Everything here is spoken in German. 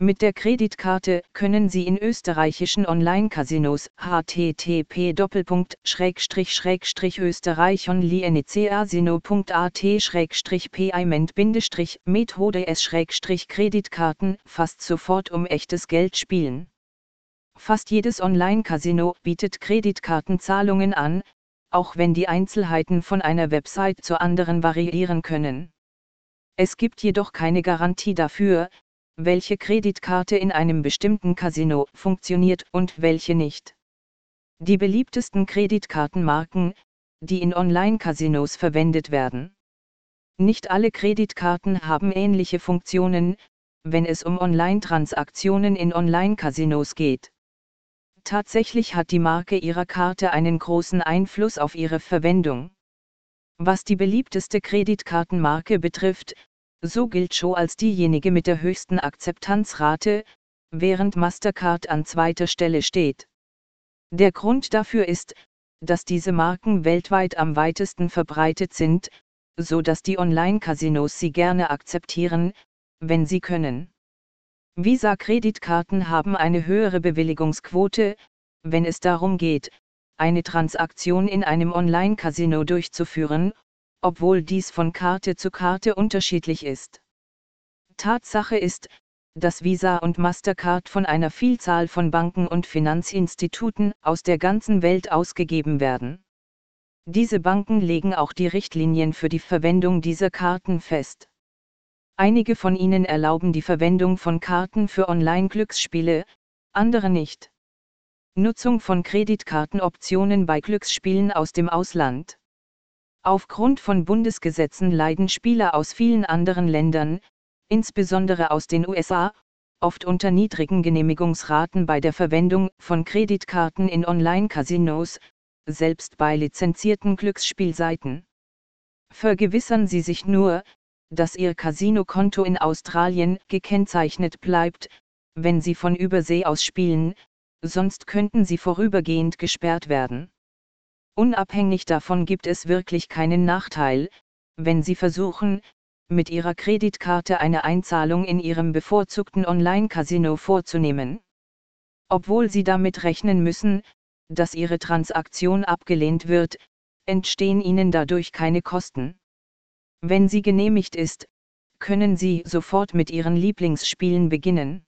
Mit der Kreditkarte können Sie in österreichischen Online-Casinos http österreichonlienecasino.at payment s kreditkarten fast sofort um echtes Geld spielen. Fast jedes Online-Casino bietet Kreditkartenzahlungen an, auch wenn die Einzelheiten von einer Website zur anderen variieren können. Es gibt jedoch keine Garantie dafür, welche Kreditkarte in einem bestimmten Casino funktioniert und welche nicht. Die beliebtesten Kreditkartenmarken, die in Online-Casinos verwendet werden. Nicht alle Kreditkarten haben ähnliche Funktionen, wenn es um Online-Transaktionen in Online-Casinos geht. Tatsächlich hat die Marke ihrer Karte einen großen Einfluss auf ihre Verwendung. Was die beliebteste Kreditkartenmarke betrifft, so gilt Show als diejenige mit der höchsten Akzeptanzrate, während Mastercard an zweiter Stelle steht. Der Grund dafür ist, dass diese Marken weltweit am weitesten verbreitet sind, so dass die Online-Casinos sie gerne akzeptieren, wenn sie können. Visa-Kreditkarten haben eine höhere Bewilligungsquote, wenn es darum geht, eine Transaktion in einem Online-Casino durchzuführen, obwohl dies von Karte zu Karte unterschiedlich ist. Tatsache ist, dass Visa und Mastercard von einer Vielzahl von Banken und Finanzinstituten aus der ganzen Welt ausgegeben werden. Diese Banken legen auch die Richtlinien für die Verwendung dieser Karten fest. Einige von ihnen erlauben die Verwendung von Karten für Online-Glücksspiele, andere nicht. Nutzung von Kreditkartenoptionen bei Glücksspielen aus dem Ausland. Aufgrund von Bundesgesetzen leiden Spieler aus vielen anderen Ländern, insbesondere aus den USA, oft unter niedrigen Genehmigungsraten bei der Verwendung von Kreditkarten in Online-Casinos, selbst bei lizenzierten Glücksspielseiten. Vergewissern Sie sich nur, dass Ihr Casino-Konto in Australien gekennzeichnet bleibt, wenn Sie von Übersee aus spielen, sonst könnten Sie vorübergehend gesperrt werden. Unabhängig davon gibt es wirklich keinen Nachteil, wenn Sie versuchen, mit Ihrer Kreditkarte eine Einzahlung in Ihrem bevorzugten Online-Casino vorzunehmen. Obwohl Sie damit rechnen müssen, dass Ihre Transaktion abgelehnt wird, entstehen Ihnen dadurch keine Kosten. Wenn sie genehmigt ist, können Sie sofort mit Ihren Lieblingsspielen beginnen.